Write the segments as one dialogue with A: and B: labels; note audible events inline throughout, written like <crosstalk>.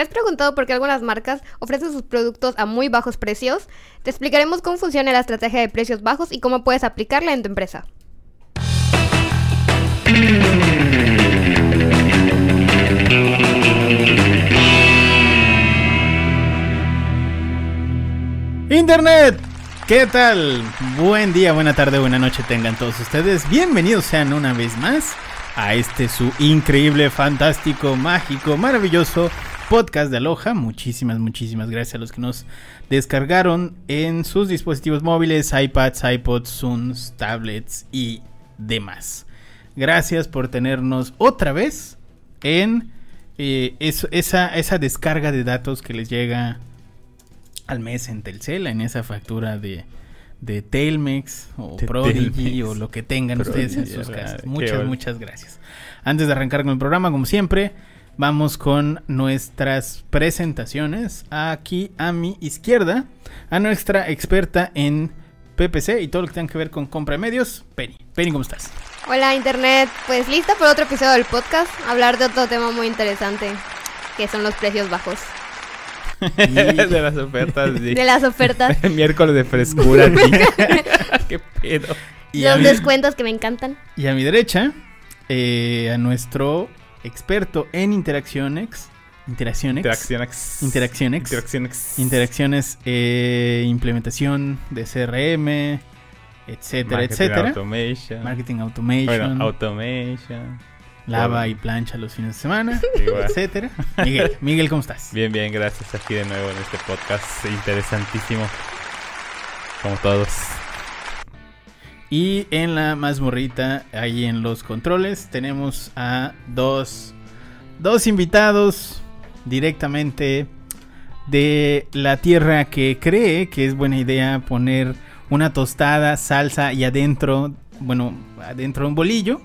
A: ¿Te has preguntado por qué algunas marcas ofrecen sus productos a muy bajos precios? Te explicaremos cómo funciona la estrategia de precios bajos y cómo puedes aplicarla en tu empresa.
B: Internet, ¿qué tal? Buen día, buena tarde, buena noche tengan todos ustedes. Bienvenidos sean una vez más a este su increíble, fantástico, mágico, maravilloso podcast de Aloha. Muchísimas, muchísimas gracias a los que nos descargaron en sus dispositivos móviles, iPads, iPods, Zooms, tablets y demás. Gracias por tenernos otra vez en eh, eso- esa, esa descarga de datos que les llega al mes en Telcel, en esa factura de, de Telmex o
C: De
B: Prodigy
C: Telmex.
B: o lo que tengan ustedes en sus casas. Muchas, muchas gracias. Antes de arrancar con el programa, como siempre, vamos con nuestras presentaciones. Aquí a mi izquierda, a nuestra experta en PPC y todo lo que tenga que ver con compra de medios, Penny. Penny, ¿cómo estás?
A: Hola Internet, pues lista para otro episodio del podcast, hablar de otro tema muy interesante, que son los precios bajos
C: de las ofertas, sí.
A: de las ofertas, <laughs>
C: Miércoles de frescura, tío. <laughs> <laughs> Qué pedo.
B: Y
A: los
B: mi-
A: descuentos que me encantan.
B: Y a mi derecha, eh, a nuestro experto en interacciones. Interacciones.
C: Interacciones.
B: Interacciones.
C: Interacciones.
B: Interacciones, eh, implementación de CRM, etcétera,
C: Marketing
B: etcétera.
C: Automation.
B: Marketing automation,
C: Bueno, automation.
B: lava
C: bueno.
B: y plancha los fines de semana, <laughs>
C: Igual.
B: etcétera. Miguel, <laughs> Miguel, ¿cómo estás?
C: Bien, bien, gracias aquí de nuevo en este podcast interesantísimo. Como todos.
B: Y en la mazmorrita, ahí en los controles, tenemos a dos, dos invitados directamente de la tierra que cree que es buena idea poner una tostada, salsa y adentro, bueno, adentro un bolillo.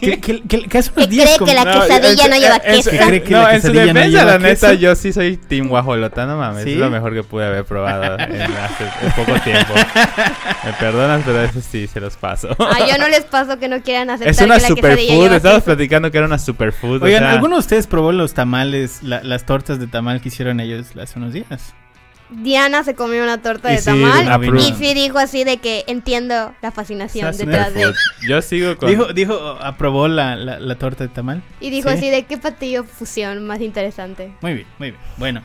B: Que, que- que- que hace unos
A: Que
B: días
A: cree que la quesadilla no lleva queso.
C: No, en su defensa, la neta,
B: queso.
C: yo sí soy team guajolota, no mames.
B: ¿Sí?
C: Es lo mejor que pude haber probado en, hace en poco tiempo. <laughs> Me perdonas, pero eso sí, se los paso.
A: Ah, yo no les paso que no quieran aceptar
C: Es una superfood. Estábamos platicando que era una superfood. o
B: Oigan,
C: sea,
B: ¿alguno de ustedes probó los tamales, la- las tortas de tamal que hicieron ellos hace unos días?
A: Diana se comió una torta
C: Y
A: de
C: sí,
A: tamal y sí dijo así de que entiendo la fascinación detrás de...
C: Yo sigo con.
B: Dijo, dijo, aprobó la, la- la torta de tamal.
A: Y dijo
B: Sí.
A: así de qué patillo fusión más interesante.
B: Muy bien, muy bien. Bueno,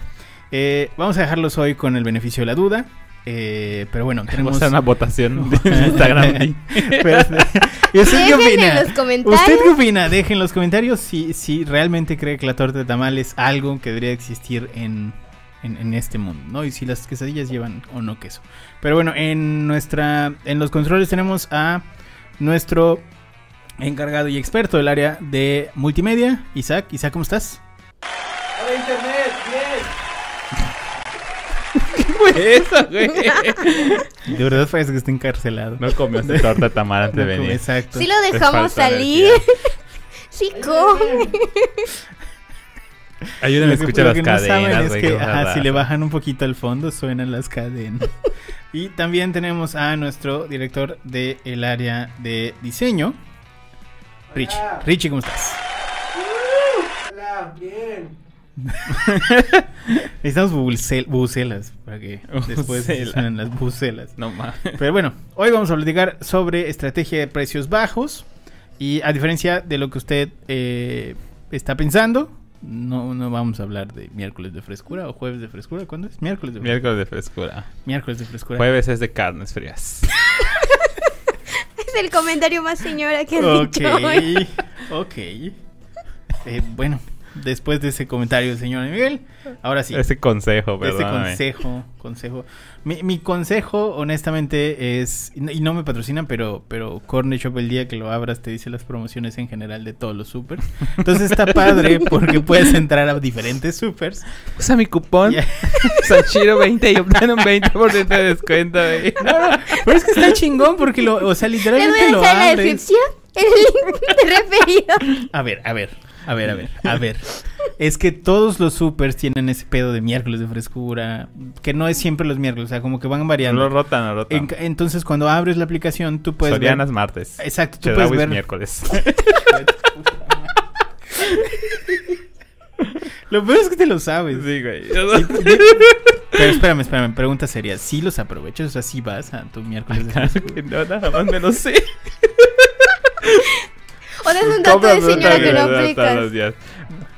B: eh, vamos a dejarlos hoy con el beneficio de la duda. eh, pero bueno,
C: Vamos
B: tenemos.
C: a hacer una votación <laughs> de Instagram.
B: Pero- ¿Y usted qué
A: Dejen
B: opina?
A: en los comentarios.
B: ¿Usted qué opina? Dejen en los comentarios si, si realmente cree que la torta de tamal es algo que debería existir en, en, en este mundo, ¿no? Y si las quesadillas llevan o no queso. Pero bueno, en nuestra. En los controles tenemos a nuestro encargado y experto del área de multimedia, Isaac. Isaac, ¿cómo estás?
C: Hola, internet, bien. <laughs> ¿Qué fue eso, güey?
B: De verdad parece que está encarcelado.
C: No comió esta torta tamal antes de
B: No,
C: venir.
B: Exacto.
A: Sí lo dejamos salir. <laughs> sí come.
C: Ayúdenme a escuchar las
B: no
C: cadenas,
B: es que, ajá, si le bajan un poquito al fondo suenan las cadenas. <laughs> y también tenemos a nuestro director del área de diseño, Richie. Richie, ¿cómo estás?
D: Hola, bien. <laughs>
B: Necesitamos bucel- bucelas para que <laughs> después suenen las bucelas.
C: No mames.
B: Pero bueno, hoy vamos a platicar sobre estrategia de precios bajos. Y a diferencia de lo que usted eh, está pensando, no, no vamos a hablar de miércoles de frescura o jueves de frescura. ¿Cuándo es? Miércoles de frescura.
C: Miércoles de frescura.
B: Miércoles de frescura.
C: Jueves es de carnes frías. <laughs>
A: Es el comentario más señora que has dicho hoy.
B: ok. Eh, bueno, después de ese comentario del señor Miguel, ahora sí.
C: Ese consejo, perdóname.
B: consejo, consejo. Mi, mi consejo, honestamente, es. Y no, me patrocinan, pero, pero Corner Shop el día que lo abras te dice las promociones en general de todos los supers. Entonces está padre <laughs> porque puedes entrar a diferentes supers.
C: Usa mi cupón
B: Ya. <laughs>
C: Sanchiro20 y obtén un 20% de descuento, güey.
B: No, <laughs> no, pero es que está chingón porque lo. O sea, literalmente lo
A: en la
B: abres.
A: descripción el link referido.
B: A ver, a ver, a ver, a ver, a ver. Es que todos los supers tienen ese pedo de miércoles de frescura, que no es siempre los miércoles, o sea, como que van variando.
C: lo rotan, lo rotan.
B: En- entonces, cuando abres la aplicación, tú puedes
C: Sorianas
B: ver...
C: martes.
B: Exacto, tú
C: Chedraui
B: puedes ver...
C: miércoles. <laughs>
B: Lo peor es que te lo sabes.
C: Sí, güey.
B: Pero espérame, espérame, pregunta seria. ¿Sí los aprovechas? O sea, ¿sí vas a tu miércoles de
C: que no, nada más me lo sé. <laughs>
A: O sea, es un dato de señora que no aplicas.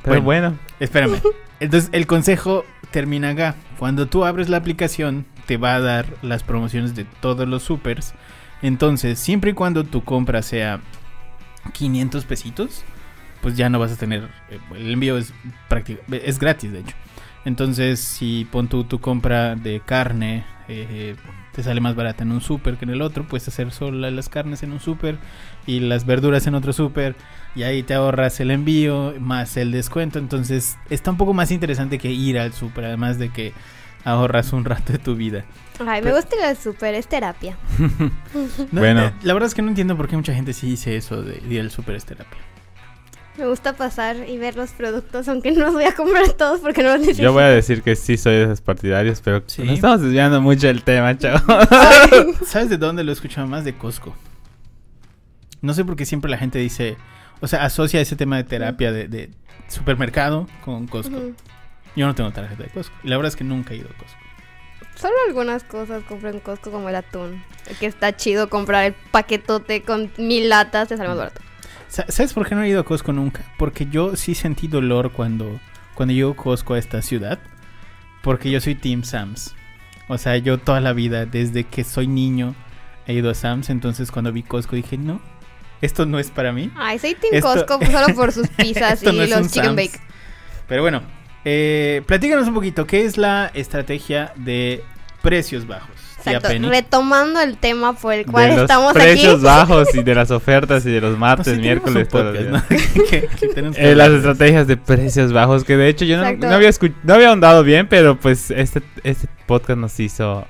C: Pero bueno.
B: Espérame. <laughs> Entonces, el consejo termina acá. Cuando tú abres la aplicación, te va a dar las promociones de todos los supers. Entonces, siempre y cuando tu compra sea 500 pesitos, pues ya no vas a tener. eh, El envío es práctico, es gratis, de hecho. Entonces, si pon tu, tu compra de carne, eh, te sale más barata en un super que en el otro, puedes hacer solo la- las carnes en un super y las verduras en otro super. Y ahí te ahorras el envío más el descuento. Entonces, está un poco más interesante que ir al super, además de que ahorras un rato de tu vida.
A: Ay, me gusta el súper, es terapia. <laughs> <laughs>
B: No,
C: Bueno.
B: la verdad es que no entiendo por qué mucha gente sí dice eso de ir al super es terapia.
A: Me gusta pasar y ver los productos, aunque no los voy a comprar todos porque no los necesito.
C: Yo voy a decir que sí soy de esos partidarios, pero
B: Sí.
C: nos estamos desviando mucho del tema, chavo. <laughs>
B: ¿Sabes de dónde lo he escuchado más? De Costco. No sé por qué siempre la gente dice, o sea, asocia ese tema de terapia de, de supermercado con Costco. Yo no tengo tarjeta de Costco. Y la verdad es que nunca he ido a Costco.
A: Solo algunas cosas compro en Costco como el atún. Que está chido comprar el paquetote con mil latas, te sale más barato.
B: Sa- ¿Sabes por qué no he ido a Costco nunca? Porque yo sí sentí dolor cuando, cuando llegó Costco a esta ciudad. Porque yo soy Team Sam's. O sea, yo toda la vida, desde que soy niño, he ido a Sam's. Entonces cuando vi Costco dije, no, esto no es para mí.
A: Ay, soy Team
B: Esto-
A: Costco solo por sus <laughs> pizzas y
B: no
A: los chicken
B: Sam's.
A: bake.
B: Pero bueno, eh, platícanos un poquito, ¿qué es la estrategia de precios bajos?
A: Exacto. Retomando el tema por el cual
C: de los
A: estamos
C: precios
A: aquí. <laughs>
C: bajos y de las ofertas y de los
B: No,
C: martes,
B: sí tenemos un
C: miércoles,
B: podcast. ¿no? <laughs>
C: Eh, las estrategias de precios bajos, que de hecho yo no, no había no había ahondado bien, pero pues este, este podcast nos hizo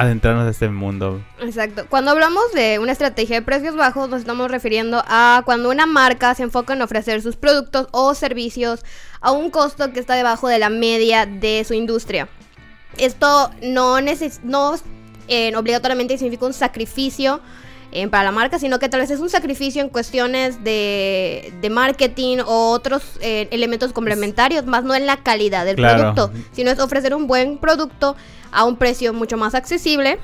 C: adentrarnos a este mundo.
A: Exacto. Cuando hablamos de una estrategia de precios bajos, nos estamos refiriendo a cuando una marca se enfoca en ofrecer sus productos o servicios a un costo que está debajo de la media de su industria. Esto no, neces no eh, obligatoriamente significa un sacrificio eh, para la marca, sino que tal vez es un sacrificio en cuestiones de, de marketing o otros eh, elementos complementarios, más no en la calidad del
C: Claro.
A: producto, sino es ofrecer un buen producto a un precio mucho más accesible.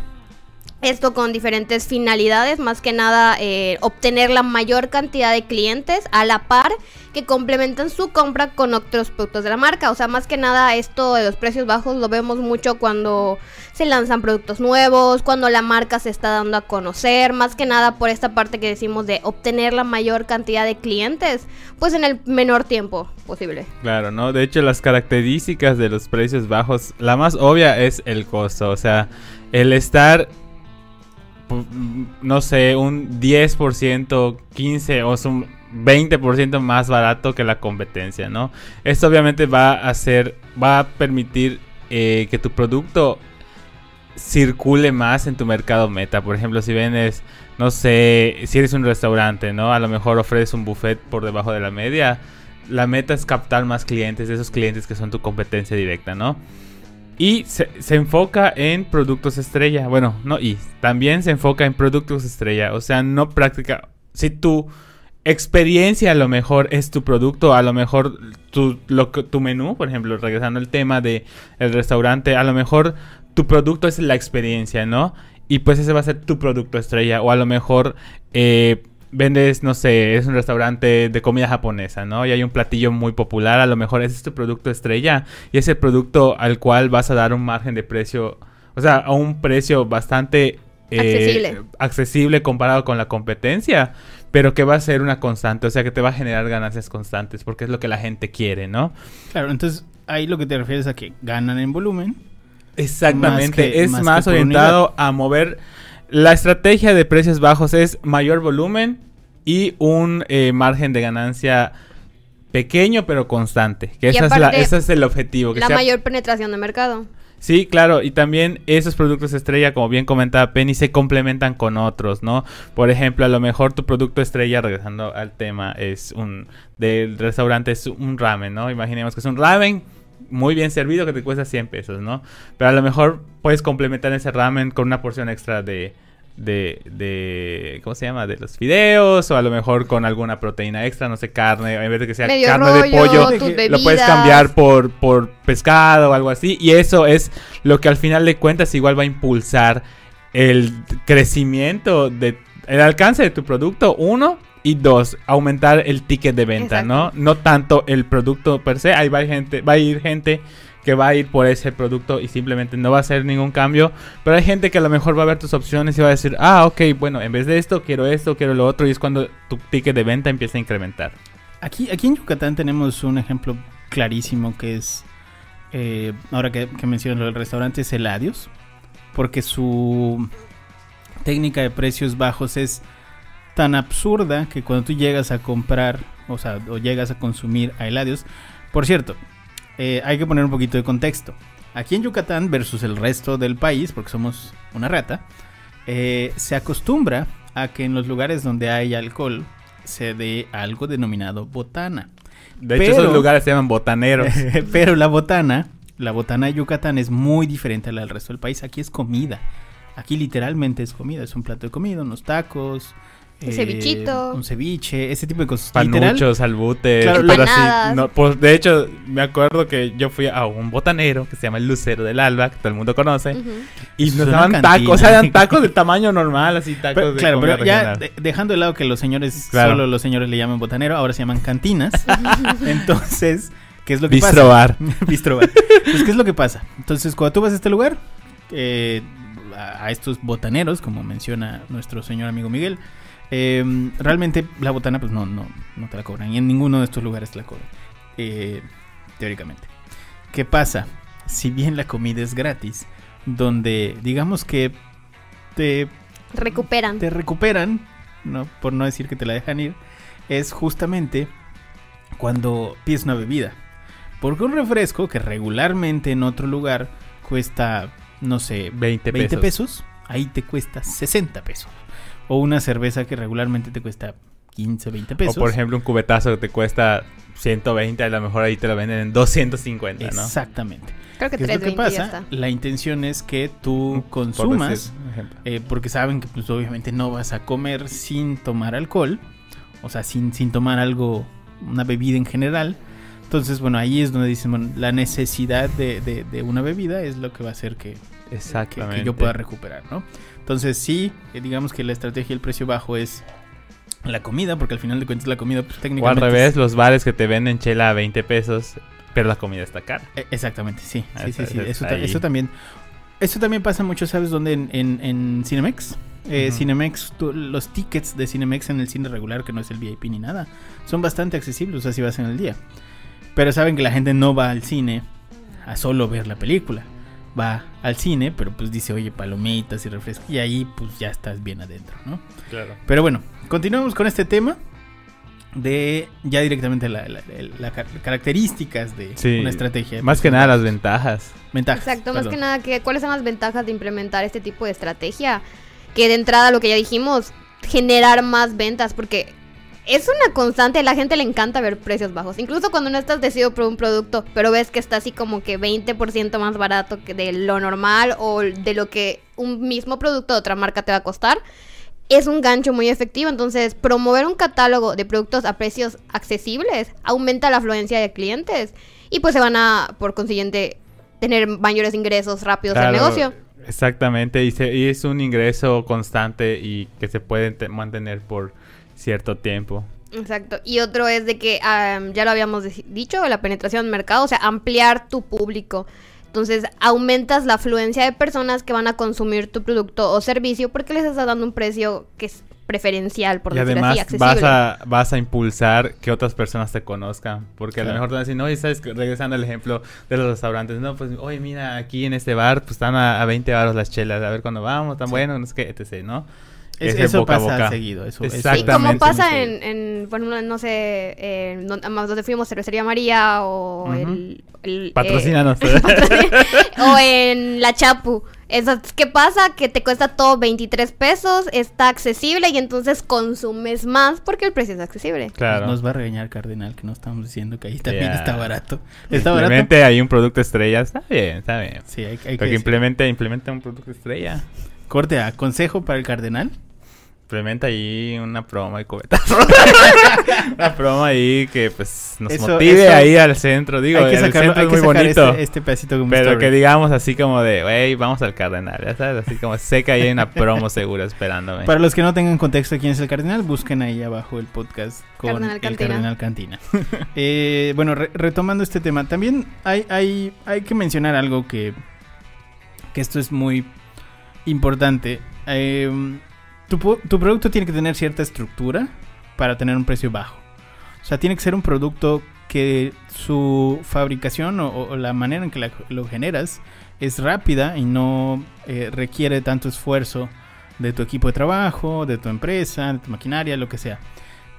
A: Esto con diferentes finalidades, más que nada eh, obtener la mayor cantidad de clientes a la par que complementan su compra con otros productos de la marca. O sea, más que nada esto de los precios bajos lo vemos mucho cuando se lanzan productos nuevos, cuando la marca se está dando a conocer, más que nada por esta parte que decimos de obtener la mayor cantidad de clientes, pues en el menor tiempo posible.
C: Claro, ¿no? De hecho, las características de los precios bajos, la más obvia es el costo. O sea, el estar, no sé, un 10%, 15% o un 20% más barato que la competencia, ¿no? Esto obviamente va a hacer, va a permitir eh, que tu producto circule más en tu mercado meta. Por ejemplo, si vendes, no sé, si eres un restaurante, ¿no? A lo mejor ofreces un buffet por debajo de la media. La meta es captar más clientes, esos clientes que son tu competencia directa, ¿no? Y se, enfoca en productos estrella. Bueno, no, y también se enfoca en productos estrella. O sea, no práctica. Si tu experiencia a lo mejor es tu producto, a lo mejor tu, lo tu menú, por ejemplo, regresando al tema de el restaurante, a lo mejor tu producto es la experiencia, ¿no? Y pues ese va a ser tu producto estrella. O a lo mejor eh, vendes, no sé, es un restaurante de comida japonesa, ¿no? Y hay un platillo muy popular, a lo mejor ese es tu producto estrella. Y es el producto al cual vas a dar un margen de precio, o sea, a un precio bastante... eh,
A: Accesible.
C: accesible comparado con la competencia, pero que va a ser una constante, o sea que te va a generar ganancias constantes, porque es lo que la gente quiere, ¿no?
B: Claro, entonces ahí lo que te refieres a que ganan en volumen.
C: Exactamente,
B: Más que-
C: es
B: más
C: orientado a mover. La estrategia de precios bajos es mayor volumen y un eh, margen de ganancia pequeño pero constante. Que esa es la- ese es el objetivo. Que
A: La
C: sea-
A: mayor penetración de mercado.
C: Sí, claro, y también esos productos estrella, como bien comentaba Penny, se complementan con otros, ¿no? Por ejemplo, a lo mejor tu producto estrella, regresando al tema, es un del restaurante, es un ramen, ¿no? Imaginemos que es un ramen muy bien servido que te cuesta 100 pesos, ¿no? Pero a lo mejor puedes complementar ese ramen con una porción extra de de, de, ¿cómo se llama? De los fideos o a lo mejor con alguna proteína extra, no sé, carne, en vez de que sea
A: Medio
C: carne de pollo, lo puedes cambiar por, por pescado o algo así. Y eso es lo que al final de cuentas igual va a impulsar el crecimiento de el alcance de tu producto, uno, y dos, aumentar el ticket de venta, ¿no?
A: Exacto.
C: No tanto el producto per se, ahí va a, ir gente, va a ir gente que va a ir por ese producto y simplemente no va a hacer ningún cambio, pero hay gente que a lo mejor va a ver tus opciones y va a decir, ah, ok, bueno, en vez de esto, quiero esto, quiero lo otro, y es cuando tu ticket de venta empieza a incrementar.
B: Aquí, aquí en Yucatán tenemos un ejemplo clarísimo que es, eh, ahora que, que mencionas lo del restaurante, es Eladios, porque su técnica de precios bajos es tan absurda que cuando tú llegas a comprar, o sea, o llegas a consumir a Eladios, por cierto, eh, hay que poner un poquito de contexto. Aquí en Yucatán versus el resto del país, porque somos una rata, eh, se acostumbra a que en los lugares donde hay alcohol se dé algo denominado botana.
C: De hecho, esos lugares se llaman botaneros. <laughs>
B: Pero la botana, la botana de Yucatán es muy diferente a la del resto del país. Aquí es comida. Aquí literalmente es comida. Es un plato de comida, unos tacos.
A: Un cevichito.
B: Un ceviche, ese tipo de cosas.
C: Panuchos, albutes,
B: Claro,
C: pero así, no, pues de hecho, me acuerdo que yo fui a un botanero que se llama el Lucero del Alba, que todo el mundo conoce, y nos daban tacos, o sea, eran <laughs> tacos de tamaño normal, así tacos
B: Pero,
C: de
B: claro, pero ya
C: regional.
B: dejando de lado que los señores,
C: Claro.
B: solo los señores le llaman botanero, ahora se llaman cantinas. <laughs> Entonces, ¿qué es lo que
C: Bistro
B: pasa?
C: bar. <laughs>
B: Bistro bar. Pues, ¿qué es lo que pasa? Entonces, cuando tú vas a este lugar, eh, a, a estos botaneros, como menciona nuestro señor amigo Miguel, eh, realmente la botana, pues no, no, no te la cobran. Y en ninguno de estos lugares te la cobran. eh, teóricamente. ¿Qué pasa? Si bien la comida es gratis, donde digamos que te
A: Recuperan.
B: te recuperan, ¿no? por no decir que te la dejan ir, es justamente cuando pides una bebida. Porque un refresco que regularmente en otro lugar cuesta, no sé,
C: 20
B: 20
C: pesos.
B: pesos, ahí te cuesta 60 pesos. O una cerveza que regularmente te cuesta 15, 20
C: O
B: pesos.
C: por ejemplo, un cubetazo que te cuesta 120, a lo mejor ahí te lo venden en 250, ¿no?
B: Exactamente.
A: Creo que
B: ¿Qué es lo que
A: 320 ya
B: pasa?
A: está.
B: La intención es que tú
C: Por
B: consumas eh, porque saben que pues obviamente no vas a comer sin tomar alcohol, o sea, sin, sin tomar algo, una bebida en general. Entonces, bueno, ahí es donde dicen, bueno, la necesidad de, de- de una bebida es lo que va a hacer que, que-
C: Exactamente.
B: que yo pueda recuperar, ¿no? Entonces, sí, eh, digamos que la estrategia del precio bajo es la comida, porque al final de cuentas la comida, pues
C: O al
B: técnicamente...
C: revés,
B: es-
C: los bares que te venden chela a 20 pesos, pero la comida está cara.
B: eh, exactamente, sí, sí, sí,
C: Eso-
B: sí,
C: eso
B: también... Eso también pasa mucho, ¿sabes dónde? En, en, en Cinemex. Eh. Cinemex, tú- los tickets de Cinemex en el cine regular, que no es el VIP ni nada, son bastante accesibles, o sea, si vas en el día. Pero saben que la gente no va al cine a solo ver la película. Va al cine, pero pues dice, oye, palomitas y refresco. Y ahí pues ya estás bien adentro, ¿no?
C: Claro.
B: Pero bueno, continuamos con este tema de ya directamente las características de
C: Sí,
B: una estrategia.
C: Más que nada las ventajas.
B: ventajas.
A: Exacto, más que nada, que, ¿cuáles son las ventajas de implementar este tipo de estrategia? Que de entrada, lo que ya dijimos, generar más ventas, porque es una constante, a la gente le encanta ver precios bajos. Incluso cuando no estás decidido por un producto, pero ves que está así como que 20% más barato que de lo normal o de lo que un mismo producto de otra marca te va a costar. Es un gancho muy efectivo, entonces promover un catálogo de productos a precios accesibles aumenta la afluencia de clientes y pues se van a, por consiguiente, tener mayores ingresos rápidos al
C: Claro,
A: negocio.
C: Exactamente, y, se- y es un ingreso constante y que se puede te- mantener por cierto tiempo.
A: Exacto. Y otro es de que, am, ya lo habíamos dicho, la penetración del mercado, o sea, ampliar tu público. Entonces, aumentas la afluencia de personas que van a consumir tu producto o servicio porque les estás dando un precio que es preferencial, por
C: y
A: decir
C: además
A: así, accesible.
C: vas a, vas a impulsar que otras personas te conozcan. Porque a lo mejor te van a decir, no, y sabes, regresando al ejemplo de los restaurantes, no, pues, oye, mira, aquí en este bar, pues están a, a 20 baros las chelas, a ver cuándo vamos, tan
B: Sí.
C: bueno, no sé qué, etc., ¿no?
B: Es-
C: Ese
B: eso
C: boca a
B: pasa
C: boca.
B: seguido. Eso, eso-
A: Sí,
C: Exactamente.
A: como pasa en, ejemplo, no sé, en don- más donde fuimos, Cervecería María o
C: Ujú.
A: el... el, eh, <laughs> o en la Chapu. Eso, ¿Qué pasa? Que te cuesta todo 23 pesos, está accesible y entonces consumes más porque el precio es accesible.
C: claro.
B: Nos va a regañar Cardenal que no estamos diciendo que ahí también está barato. Está barato.
C: Implemente ahí un producto estrella, está bien, está bien.
B: Sí, hay, hay que
C: implemente, implementa un producto estrella.
B: Corte A, consejo para el cardenal.
C: Implementa ahí una promo y cubetazo. <laughs> una promo ahí que pues nos
B: Eso-
C: motive
B: eso-
C: ahí al centro. Digo,
B: hay que
C: el centro
B: hay
C: es
B: que
C: muy
B: sacar
C: bonito.
B: este, este pedacito como
C: Pero
B: story.
C: que digamos así como de, wey, vamos al cardenal, ya sabes, así como sé que ahí hay una promo segura esperándome.
B: Para los que no tengan contexto de quién es el cardenal, busquen ahí abajo el podcast con
A: Cardenal
B: el
A: Cantina.
B: cardenal Cantina. <laughs> Eh, bueno, re- retomando este tema, también hay, hay, hay que mencionar algo que, que esto es muy importante. Eh, tu, tu producto tiene que tener cierta estructura para tener un precio bajo. O sea, tiene que ser un producto que su fabricación o, la manera en que lo generas es rápida y no eh, requiere tanto esfuerzo de tu equipo de trabajo, de tu empresa, de tu maquinaria, lo que sea.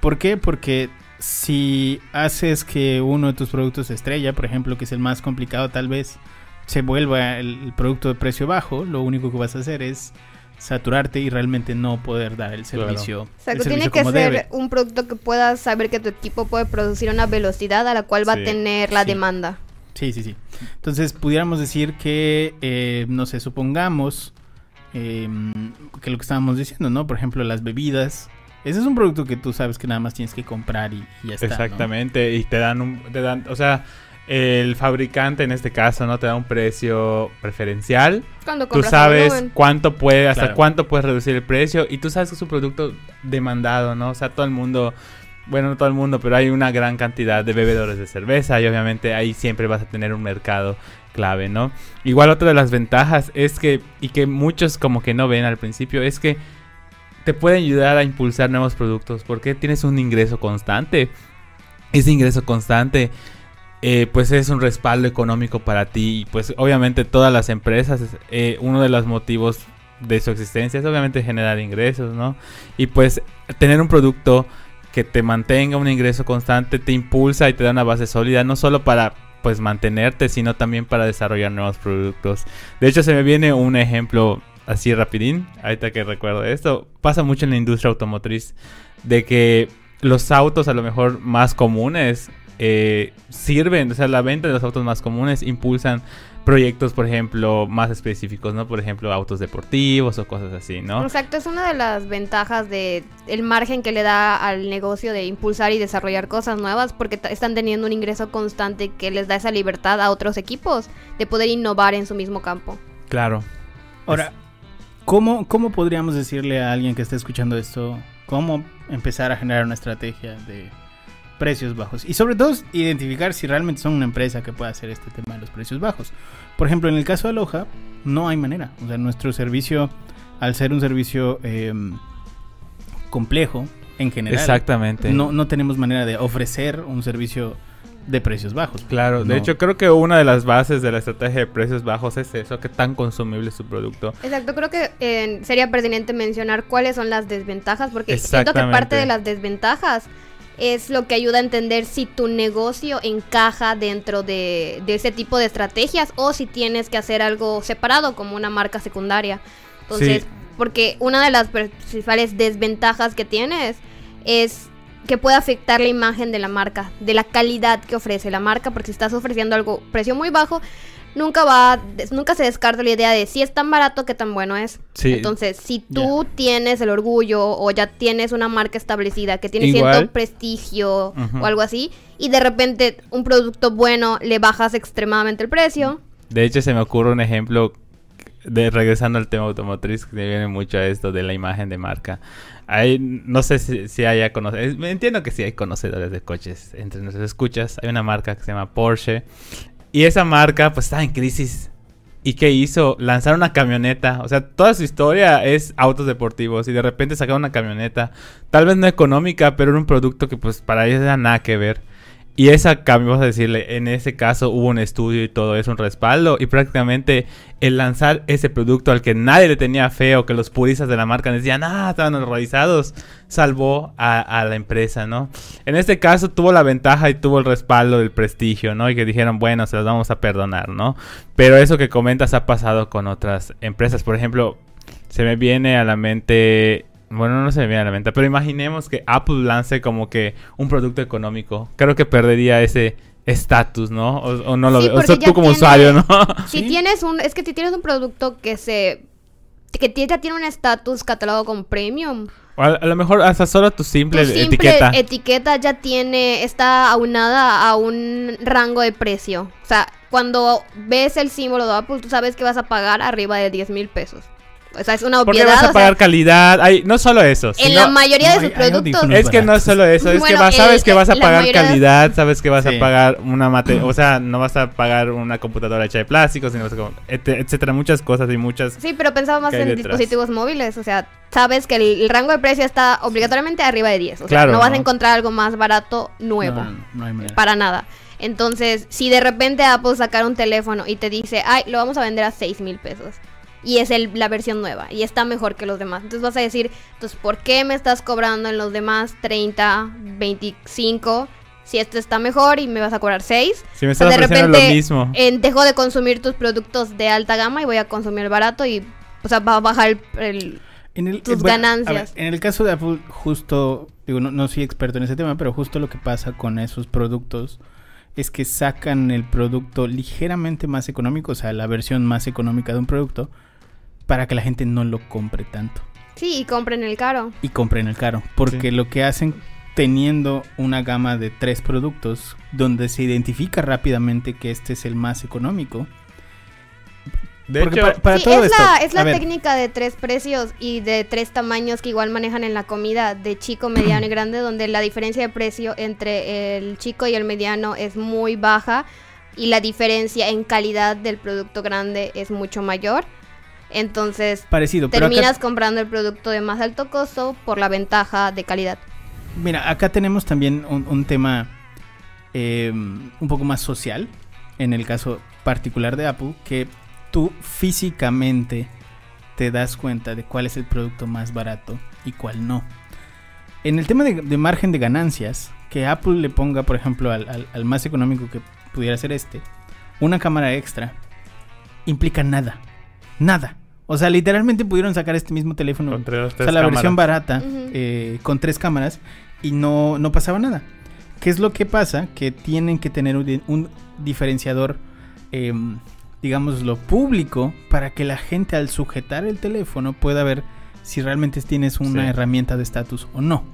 B: ¿Por qué? Porque si haces que uno de tus productos estrella, por ejemplo, que es el más complicado, tal vez se vuelva el, el producto de precio bajo, lo único que vas a hacer es saturarte y realmente no poder dar el
C: Claro.
B: servicio. el
A: Exacto, tiene
B: servicio
A: que
B: como
A: ser
B: debe.
A: un producto que puedas saber que tu equipo puede producir a una velocidad a la cual va
C: Sí,
A: a tener la
B: sí.
A: demanda.
B: Sí, sí, sí. Entonces pudiéramos decir que, eh, no sé, supongamos eh, que lo que estábamos diciendo, ¿no? Por ejemplo, las bebidas. Ese es un producto que tú sabes que nada más tienes que comprar y, y ya está. ¿no?
C: Exactamente, y te dan un, te dan, o sea, el fabricante en este caso no te da un precio preferencial.
A: Cuando
C: Tú sabes cuánto puede, hasta
B: Claro.
C: cuánto puedes reducir el precio y tú sabes que es un producto demandado, ¿no? O sea, todo el mundo, bueno, no todo el mundo, pero hay una gran cantidad de bebedores de cerveza y obviamente ahí siempre vas a tener un mercado clave, ¿no? Igual otra de las ventajas es que, y que muchos como que no ven al principio, es que te puede ayudar a impulsar nuevos productos porque tienes un ingreso constante. Ese ingreso constante eh, pues es un respaldo económico para ti y pues obviamente todas las empresas, eh, uno de los motivos de su existencia es obviamente generar ingresos, ¿no? Y pues tener un producto que te mantenga un ingreso constante te impulsa y te da una base sólida, no solo para pues mantenerte, sino también para desarrollar nuevos productos. De hecho, se me viene un ejemplo así rapidín, ahorita que recuerdo esto, pasa mucho en la industria automotriz, de que los autos a lo mejor más comunes eh, sirven, o sea, la venta de los autos más comunes impulsan proyectos, por ejemplo, más específicos, ¿no? Por ejemplo, autos deportivos o cosas así, ¿no?
A: Exacto, es una de las ventajas de el margen que le da al negocio de impulsar y desarrollar cosas nuevas porque están teniendo un ingreso constante que les da esa libertad a otros equipos de poder innovar en su mismo campo.
C: Claro.
B: Ahora, ¿cómo, ¿cómo podríamos decirle a alguien que esté escuchando esto cómo empezar a generar una estrategia de precios bajos? Y sobre todo, identificar si realmente son una empresa que pueda hacer este tema de los precios bajos. Por ejemplo, en el caso de Aloha, no hay manera. O sea, nuestro servicio, al ser un servicio eh, complejo en general,
C: Exactamente.
B: no, no tenemos manera de ofrecer un servicio de precios bajos.
C: Claro, de
B: No.
C: hecho creo que una de las bases de la estrategia de precios bajos es eso, que tan consumible es su producto.
A: Exacto, creo que eh, sería pertinente mencionar cuáles son las desventajas porque siento que parte de las desventajas es lo que ayuda a entender si tu negocio encaja dentro de, de ese tipo de estrategias o si tienes que hacer algo separado como una marca secundaria. Entonces,
C: Sí.
A: porque una de las principales desventajas que tienes es que puede afectar la imagen de la marca, de la calidad que ofrece la marca, porque si estás ofreciendo algo precio muy bajo, nunca va, nunca se descarta la idea de si es tan barato que tan bueno es.
C: Sí.
A: Entonces, si tú tienes el orgullo o ya tienes una marca establecida que tiene
C: Igual.
A: cierto prestigio
C: Ujú.
A: o algo así, y de repente un producto bueno le bajas extremadamente el precio,
C: De hecho se me ocurre un ejemplo de regresando al tema automotriz que viene mucho a esto de la imagen de marca. Hay, no sé si, si haya conocedores, entiendo que sí hay conocedores de coches entre nuestros escuchas. Hay una marca que se llama Porsche y esa marca pues está en crisis. ¿Y qué hizo? Lanzar una camioneta. O sea, toda su historia es autos deportivos. Y de repente sacaron una camioneta. Tal vez no económica, pero era un producto que pues para ellos era nada que ver. Y esa cambio, vamos a decirle, en ese caso hubo un estudio y todo eso, un respaldo. Y prácticamente el lanzar ese producto al que nadie le tenía fe o que los puristas de la marca decían, ah, estaban horrorizados, salvó a, a la empresa, ¿no? En este caso tuvo la ventaja y tuvo el respaldo del prestigio, ¿no? Y que dijeron, bueno, se las vamos a perdonar, ¿no? Pero eso que comentas ha pasado con otras empresas. Por ejemplo, se me viene a la mente bueno, no se me viene a la mente, pero imaginemos que Apple lance como que un producto económico. Creo que perdería ese estatus, ¿no? O, o no lo
A: Sí,
C: veo. O sea, tú como
A: tiene-
C: usuario, ¿no? <laughs>
A: Si
B: Sí.
A: tienes un, es que si tienes un producto que se que ya tiene un estatus catalogado con premium.
C: O a, a lo mejor hasta solo tu simple,
A: Tu simple
C: etiqueta.
A: etiqueta ya tiene, está aunada a un rango de precio. O sea, cuando ves el símbolo de Apple, tú sabes que vas a pagar arriba de 10 mil pesos. O sea, es una
C: Porque
A: obviedad.
C: vas a
A: o sea,
C: pagar calidad. Ay, no solo eso.
A: en la mayoría
B: no,
A: de sus
B: hay-
A: productos.
C: Es que no es solo eso, es que vas- sabes
A: el-
C: que vas a pagar calidad, sabes que vas
B: Sí.
C: a pagar una mate, o sea, no vas a pagar una computadora hecha de plástico, sino vas a etcétera, muchas cosas y muchas.
A: Sí, pero pensaba más
C: ¿Qué hay
A: en
C: detrás?
A: dispositivos móviles. O sea, sabes que el, el rango de precio está obligatoriamente arriba de 10. O sea,
C: Claro,
A: no vas
C: ¿no?
A: a encontrar algo más barato nuevo.
B: No, hay manera.
A: Para nada. Entonces, si de repente Apple sacara un teléfono y te dice, ay, lo vamos a vender a 6 mil pesos. Y es el- la versión nueva. Y está mejor que los demás. Entonces vas a decir, entonces, ¿por qué me estás cobrando en los demás 30, 25? Si esto está mejor y me vas a cobrar 6.
C: Si me
A: O sea,
C: estás
A: de
C: ofreciendo
A: repente
C: lo mismo.
A: eh, dejo de consumir tus productos de alta gama y voy a consumir el barato y, o sea, va a bajar el... el-
B: En el,
A: tus
B: eh, bueno,
A: ganancias.
B: ver, en el caso de Apple, justo, digo, no, no soy experto en ese tema, pero justo lo que pasa con esos productos es que sacan el producto ligeramente más económico, o sea, la versión más económica de un producto, para que la gente no lo compre tanto
A: Sí, y compren el caro.
B: y compren el caro. Porque
C: Sí.
B: lo que hacen teniendo una gama de tres productos, donde se identifica rápidamente que este es el más económico.
C: De
B: porque
C: hecho,
B: para, para
A: sí,
B: todo
A: es
B: esto,
A: la, es técnica de tres precios y de tres tamaños que igual manejan en la comida, de chico, <clears throat> mediano y grande, donde la diferencia de precio entre el chico y el mediano es muy baja y la diferencia en calidad del producto grande es mucho mayor. Entonces
B: parecido, pero acá-
A: terminas comprando el producto de más alto costo por la ventaja de calidad.
B: Mira, acá tenemos también un, un tema eh, un poco más social, en el caso particular de Apple, que tú físicamente te das cuenta de cuál es el producto más barato y cuál no. En el tema de, de margen de ganancias, que Apple le ponga, por ejemplo, al, al- al más económico que pudiera ser este, una cámara extra, implica nada. Nada. O sea, literalmente pudieron sacar este mismo teléfono
C: Con tres-
B: o sea, la versión
C: cámaras.
B: barata
A: Ujú.
B: eh, con tres cámaras y no, no pasaba nada. ¿Qué es lo que pasa? Que tienen que tener un, di- un diferenciador, eh, digamos, lo público para que la gente al sujetar el teléfono pueda ver si realmente tienes una
C: Sí.
B: herramienta de estatus o no.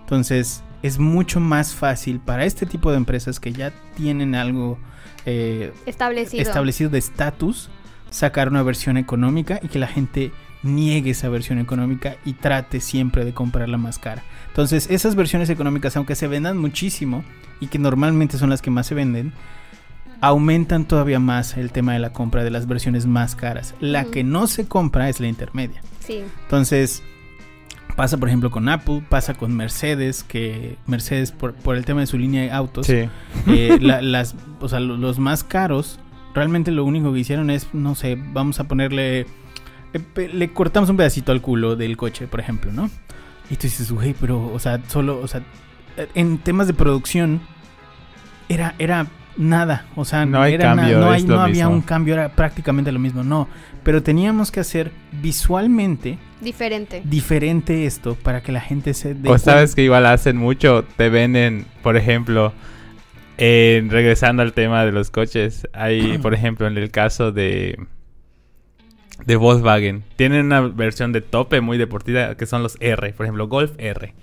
B: Entonces, es mucho más fácil para este tipo de empresas que ya tienen algo eh,
A: Establecido.
B: establecido de estatus, sacar una versión económica y que la gente niegue esa versión económica y trate siempre de comprarla más cara. Entonces, esas versiones económicas, aunque se vendan muchísimo y que normalmente son las que más se venden, aumentan todavía más el tema de la compra de las versiones más caras. La que no se compra es la intermedia.
A: Sí.
B: Entonces, pasa por ejemplo con Apple, pasa con Mercedes, que Mercedes por, por el tema de su línea de autos,
C: Sí.
B: eh, <laughs> la- las, o sea, lo- los más caros, realmente lo único que hicieron es, no sé, vamos a ponerle, le, pe- le cortamos un pedacito al culo del coche, por ejemplo, ¿no? Y tú dices, güey, pero, o sea, solo, o sea, en temas de producción, era, era nada, o sea,
C: No hay
B: era na-
C: cambio,
B: no, hay- había
C: mismo.
B: un cambio, era prácticamente lo mismo, no, pero teníamos que hacer visualmente
A: Diferente.
B: diferente esto para que la gente se dé
C: O sabes que igual hacen mucho, te venden, por ejemplo, en- regresando al tema de los coches, hay, <clears throat> por ejemplo, en el caso de de Volkswagen, tienen una versión de tope muy deportiva que son los R, por ejemplo, Golf R.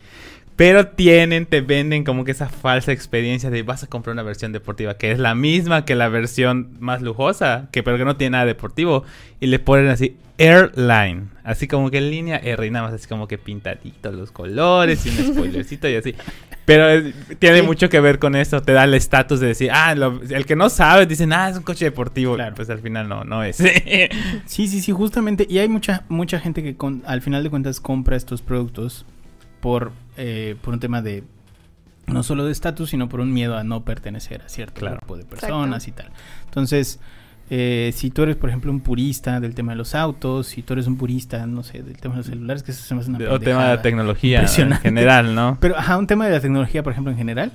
C: Pero tienen, te venden como que esa falsa experiencia de vas a comprar una versión deportiva que es la misma que la versión más lujosa, que pero que no tiene nada deportivo y le ponen así Airline, así como que en línea R y nada más así como que pintaditos los colores y un <laughs> spoilercito y así. Pero eh, tiene
B: Sí.
C: mucho que ver con eso, te da el estatus de decir, ah, lo- el que no sabe dicen, ah, es un coche deportivo,
B: Claro.
C: pues al final no, no es.
B: Sí, sí, sí, justamente. Y hay mucha, mucha gente que con- al final de cuentas compra estos productos por, eh, por un tema de no solo de estatus, sino por un miedo a no pertenecer a cierto
C: Claro.
B: grupo de personas y tal. Entonces, eh, si tú eres, por ejemplo, un purista del tema de los autos, si tú eres un purista, no sé, del tema de los celulares, que eso se me hace una
C: o tema de la tecnología en general, ¿no? <laughs>
B: Pero, ajá, un tema de la tecnología, por ejemplo, en general,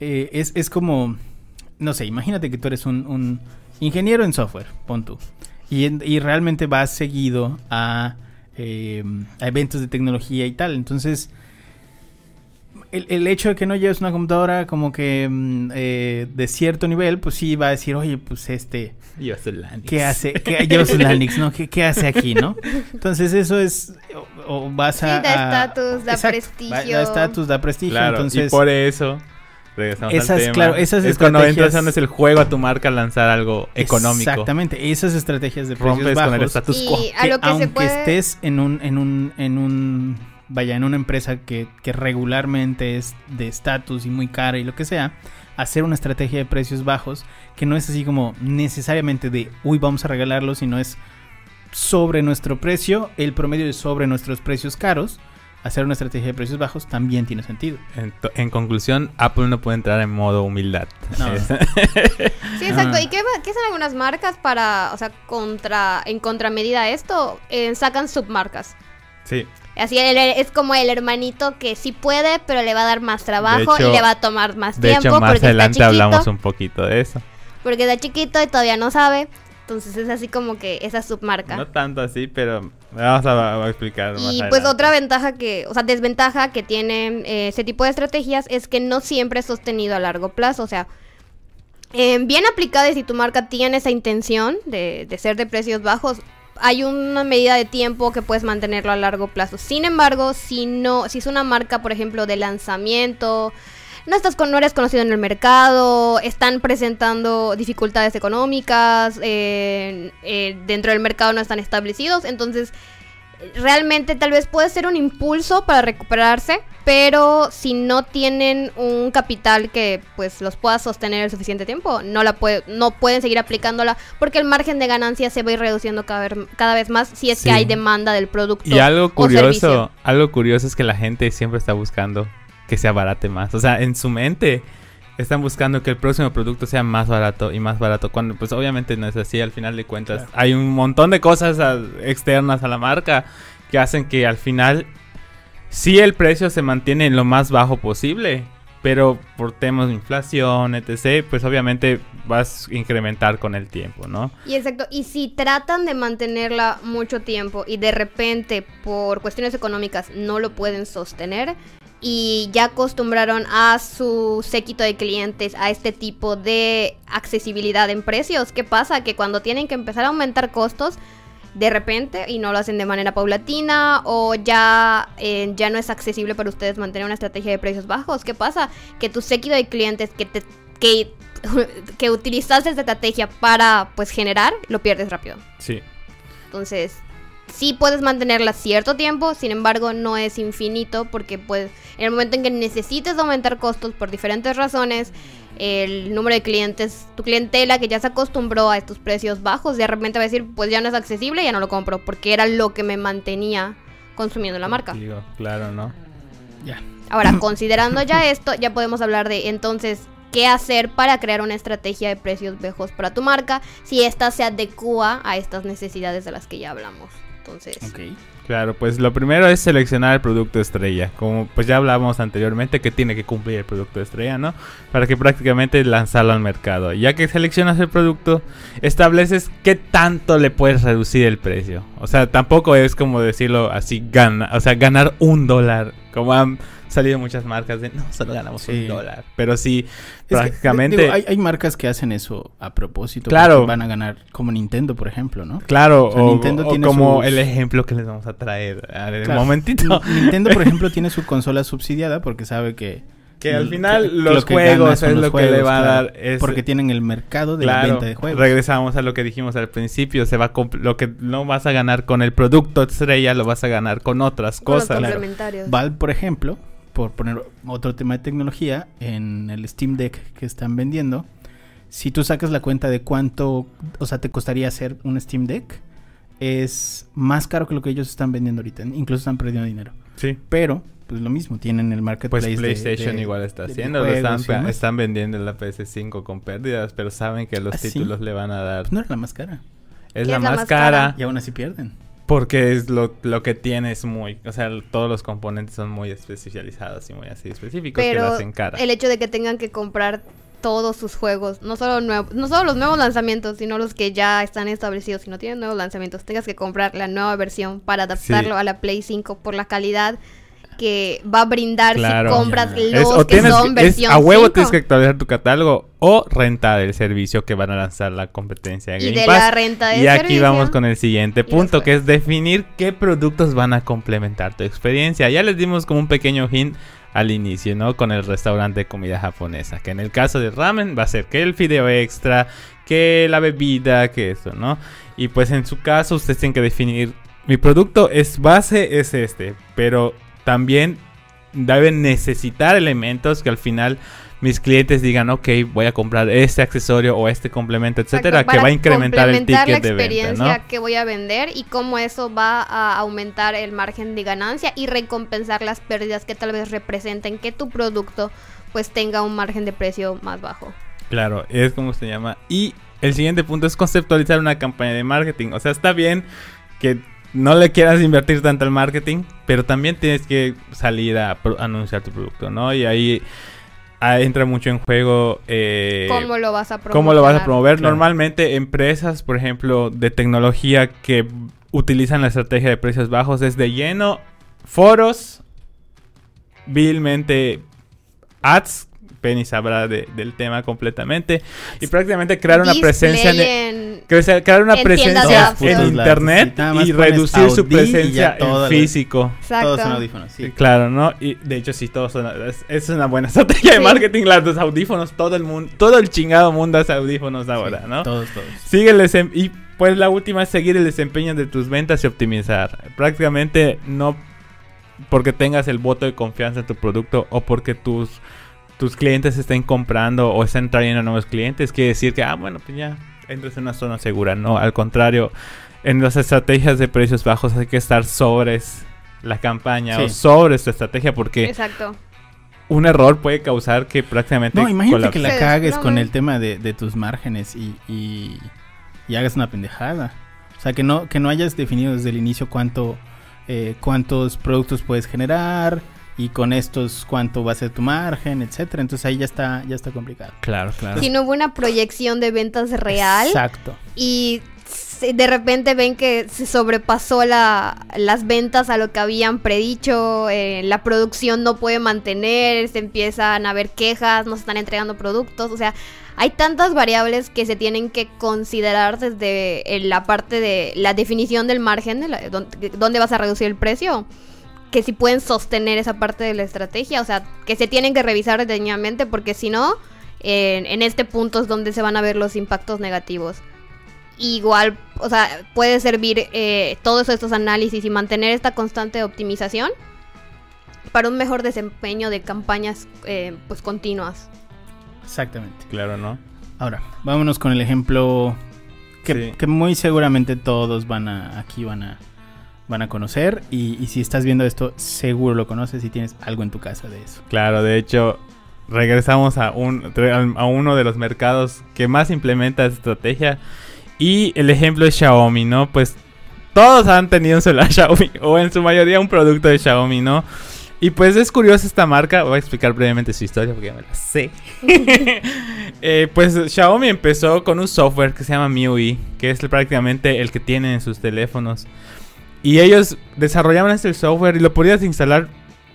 B: eh, es, es como, no sé, imagínate que tú eres un, un ingeniero en software, pon tú, y, en- y realmente vas seguido a, eh, a eventos de tecnología y tal. Entonces, el, el hecho de que no lleves una computadora como que mm, eh, de cierto nivel, pues sí va a decir, oye, pues este,
C: Yo soy Lanix.
B: ¿qué hace? ¿Qué, llevas un Lanix, ¿no? ¿Qué, qué hace aquí, no? Entonces eso es, o, o vas
A: Sí,
B: a...
A: da
B: a-
A: estatus, da
B: Exacto,
A: prestigio.
B: Da estatus, da prestigio,
C: Claro,
B: entonces...
C: y por eso. Regresamos
B: Esas,
C: al tema.
B: claro, esas
C: es cuando entras en el juego a tu marca lanzar algo económico.
B: Exactamente, esas estrategias de precios
C: Rompes con el
B: bajos,
C: status
A: Y
C: quo.
A: a lo que
B: aunque
A: puede...
B: estés en un, en un, en un, vaya, en una empresa que, que regularmente es de estatus y muy cara y lo que sea, hacer una estrategia de precios bajos que no es así como necesariamente de, uy, vamos a regalarlo, sino es sobre nuestro precio, el promedio es sobre nuestros precios caros. Hacer una estrategia de precios bajos también tiene sentido.
C: En, conclusión, Apple no puede entrar en modo humildad.
B: No.
A: Sí, exacto.
B: Ah.
A: ¿Y qué, va- qué hacen algunas marcas para, o sea, contra, en contramedida a esto? Eh, sacan submarcas.
C: sí.
A: Así es como el hermanito que sí puede, pero le va a dar más trabajo
C: hecho-
A: y le va a tomar más
C: De
A: tiempo
C: hecho, más
A: porque
C: adelante
A: está chiquito.
C: hablamos un poquito de eso.
A: Porque está chiquito y todavía no sabe. Entonces es así como que esa submarca.
C: No tanto así, pero vamos a, a explicar más
A: Y pues otra ventaja que, o sea, desventaja que tienen eh, ese tipo de estrategias es que no siempre es sostenido a largo plazo. O sea, eh, bien aplicada y si tu marca tiene esa intención de, de ser de precios bajos, hay una medida de tiempo que puedes mantenerlo a largo plazo. Sin embargo, si no, si es una marca, por ejemplo, de lanzamiento, no estás con, no eres conocido en el mercado, están presentando dificultades económicas, eh, eh, dentro del mercado no están establecidos, entonces realmente tal vez puede ser un impulso para recuperarse, pero si no tienen un capital que pues los pueda sostener el suficiente tiempo, no la puede, no pueden seguir aplicándola porque el margen de ganancia se va a ir reduciendo cada vez, cada vez más si es
C: Sí.
A: que hay demanda del producto.
C: Y algo curioso, algo curioso es que la gente siempre está buscando que se abarate más. O sea, en su mente están buscando que el próximo producto sea más barato y más barato. Cuando pues obviamente no es así, al final de cuentas.
B: Claro.
C: Hay un montón de cosas a- externas a la marca que hacen que al final sí el precio se mantiene en lo más bajo posible. Pero por temas de inflación, etc., pues obviamente vas a incrementar con el tiempo, ¿no?
A: Y exacto, y si tratan de mantenerla mucho tiempo y de repente por cuestiones económicas no lo pueden sostener y ya acostumbraron a su séquito de clientes a este tipo de accesibilidad en precios, ¿qué pasa? Que cuando tienen que empezar a aumentar costos, de repente y no lo hacen de manera paulatina o ya, eh, ya no es accesible para ustedes mantener una estrategia de precios bajos. ¿Qué pasa? Que tu séquito de clientes que te que, que utilizaste esta estrategia para pues generar, lo pierdes rápido.
C: Sí.
A: Entonces, sí puedes mantenerla cierto tiempo, sin embargo, no es infinito porque pues en el momento en que necesites aumentar costos por diferentes razones, el número de clientes, tu clientela que ya se acostumbró a estos precios bajos, de repente va a decir, pues ya no es accesible, ya no lo compro, porque era lo que me mantenía consumiendo la marca.
C: Digo, claro, ¿no?
B: Ya.
A: Ahora, considerando ya esto, ya podemos hablar de entonces qué hacer para crear una estrategia de precios bajos para tu marca si ésta se adecua a estas necesidades de las que ya hablamos. Entonces.
C: Claro, pues lo primero es seleccionar el producto estrella. Como pues ya hablamos anteriormente que tiene que cumplir el producto estrella, ¿no? Para que prácticamente lanzarlo al mercado. Ya que seleccionas el producto, estableces qué tanto le puedes reducir el precio. O sea, tampoco es como decirlo así, gana, o sea, ganar un dólar. Como han salido muchas marcas de, no, solo ganamos
B: Sí.
C: un dólar. Pero sí,
B: Es que,
C: prácticamente...
B: digo, hay, hay marcas que hacen eso a propósito.
C: Claro.
B: Van a ganar, como Nintendo, por ejemplo, ¿no?
C: Claro,
B: O sea,
C: o,
B: Nintendo
C: o
B: tiene
C: como
B: sus-
C: el ejemplo que les vamos a traer en el
B: Claro.
C: momentito.
B: Ni- Nintendo, por <laughs> ejemplo, tiene su consola subsidiada porque sabe que...
C: Que al final
B: que
C: los
B: lo
C: juegos es lo
B: los
C: que le va a
B: claro,
C: dar
B: Porque tienen el mercado de la
C: Claro,
B: venta de juegos.
C: regresamos a lo que dijimos al principio, se va lo que no vas a ganar con el producto estrella lo vas a ganar con otras
A: los
C: cosas.
B: Valve, por ejemplo, por poner otro tema de tecnología, en el Steam Deck que están vendiendo, si tú sacas la cuenta de cuánto, o sea, te costaría hacer un Steam Deck, es más caro que lo que ellos están vendiendo ahorita. Incluso están perdiendo dinero.
C: Sí.
B: Pero, pues lo mismo, tienen el
C: Pues
B: marketplace. de-
C: PlayStation
B: de-
C: igual está haciendo, están, están vendiendo la PS5 con pérdidas, pero saben que los
B: ¿Ah, sí?
C: títulos le van a dar.
B: Pues no era la más cara.
C: Es
A: ¿Qué
C: la
A: es la
C: más
A: más
C: cara,
A: cara?
B: Y aún así pierden.
C: Porque es lo, lo que tiene es muy, o sea, todos los componentes son muy especializados y muy así específicos que lo
A: Pero
C: hacen cara.
A: el hecho de que tengan que comprar todos sus juegos, no solo nuevos, no solo los nuevos lanzamientos, sino los que ya están establecidos, si no tienen nuevos lanzamientos, tengas que comprar la nueva versión para adaptarlo
C: Sí.
A: a la Play 5 por la calidad que va a brindar
C: Claro.
A: si compras
B: Ya.
A: los
C: Es- o
A: que
C: tienes,
A: son
C: es-
A: versión
C: a huevo
A: 5.
C: tienes que actualizar tu catálogo o rentar el servicio que van a lanzar la competencia de
A: y de
C: Pass.
A: la renta de
C: Y aquí
A: servicio.
C: vamos con el siguiente punto, que es definir qué productos van a complementar tu experiencia. Ya les dimos como un pequeño hint al inicio, ¿no? Con el restaurante de comida japonesa, que en el caso del ramen va a ser que el fideo extra, que la bebida, que eso, ¿no? Y pues en su caso ustedes tienen que definir, mi producto es base, es este, pero también deben necesitar elementos que al final mis clientes digan, ok, voy a comprar este accesorio o este complemento,
A: Exacto,
C: etcétera, que va a incrementar el ticket
A: la
C: de venta,
A: experiencia
C: ¿no?
A: que voy a vender y cómo eso va a aumentar el margen de ganancia y recompensar las pérdidas que tal vez representen que tu producto pues tenga un margen de precio más bajo.
C: Claro, es como se llama. Y el siguiente punto es conceptualizar una campaña de marketing. O sea, está bien que no le quieras invertir tanto al marketing, pero también tienes que salir a pro- anunciar tu producto, ¿no? Y ahí, ah, entra mucho en juego eh,
A: ¿Cómo lo vas a promover?
C: cómo lo vas a promover.
B: Claro.
C: Normalmente empresas, por ejemplo, de tecnología que utilizan la estrategia de precios bajos es de lleno foros, vilmente ads. Penny sabrá de- del tema completamente. Y prácticamente crear una
A: Display
C: presencia en,
A: en-
C: crecer- crear una
A: en
C: presencia en internet y reducir su presencia en físico.
A: Exacto.
B: Todos son audífonos, sí.
C: Claro, ¿no? Y de hecho sí, todos son, es, es una buena <laughs> estrategia de marketing, las dos audífonos, todo el mundo, todo el chingado mundo hace audífonos ahora,
B: Sí,
C: ¿no?
B: Todos, todos.
C: Sigue el desem- y pues la última es seguir el desempeño de tus ventas y optimizar. Prácticamente no porque tengas el voto de confianza en tu producto o porque tus tus clientes estén comprando o estén trayendo nuevos clientes, quiere decir que, ah, bueno, pues ya entras en una zona segura. No, al contrario, en las estrategias de precios bajos hay que estar sobre la campaña o sobre tu estrategia porque
A: Exacto.
C: un error puede causar que prácticamente
B: No, imagínate
C: colapse.
B: que la cagues con el tema de, de tus márgenes y, y, y hagas una pendejada. O sea, que no, que no hayas definido desde el inicio cuánto, eh, cuántos productos puedes generar y con estos cuánto va a ser tu margen, etcétera. Entonces ahí ya está, ya está complicado.
C: Claro, claro.
A: Si no hubo una proyección de ventas real
B: Exacto.
A: y de repente ven que se sobrepasó la, las ventas a lo que habían predicho, eh, la producción no puede mantener, se empiezan a ver quejas, no se están entregando productos, o sea, hay tantas variables que se tienen que considerar desde eh, la parte de la definición del margen, de la- dónde, dónde vas a reducir el precio, que si pueden sostener esa parte de la estrategia, o sea, que se tienen que revisar detenidamente porque si no, en, en este punto es donde se van a ver los impactos negativos. Igual, o sea, puede servir eh, todos estos análisis y mantener esta constante optimización para un mejor desempeño de campañas eh, pues continuas.
B: Exactamente.
C: Claro, ¿no?
B: Ahora, vámonos con el ejemplo que,
C: Sí.
B: que muy seguramente todos van a, aquí van a, van a conocer. Y, si estás viendo esto, seguro lo conoces y tienes algo en tu casa de eso.
C: Claro, de hecho, regresamos a, un, a uno de los mercados que más implementa esta estrategia. Y el ejemplo es Xiaomi, ¿no? Pues todos han tenido un celular <laughs> Xiaomi, o en su mayoría un producto de Xiaomi, ¿no? Y pues es curiosa esta marca, voy a explicar brevemente su historia porque ya me la sé. <laughs> Eh, pues Xiaomi empezó con un software que se llama MIUI, que es prácticamente el que tienen en sus teléfonos. Y ellos desarrollaban este software y lo podías instalar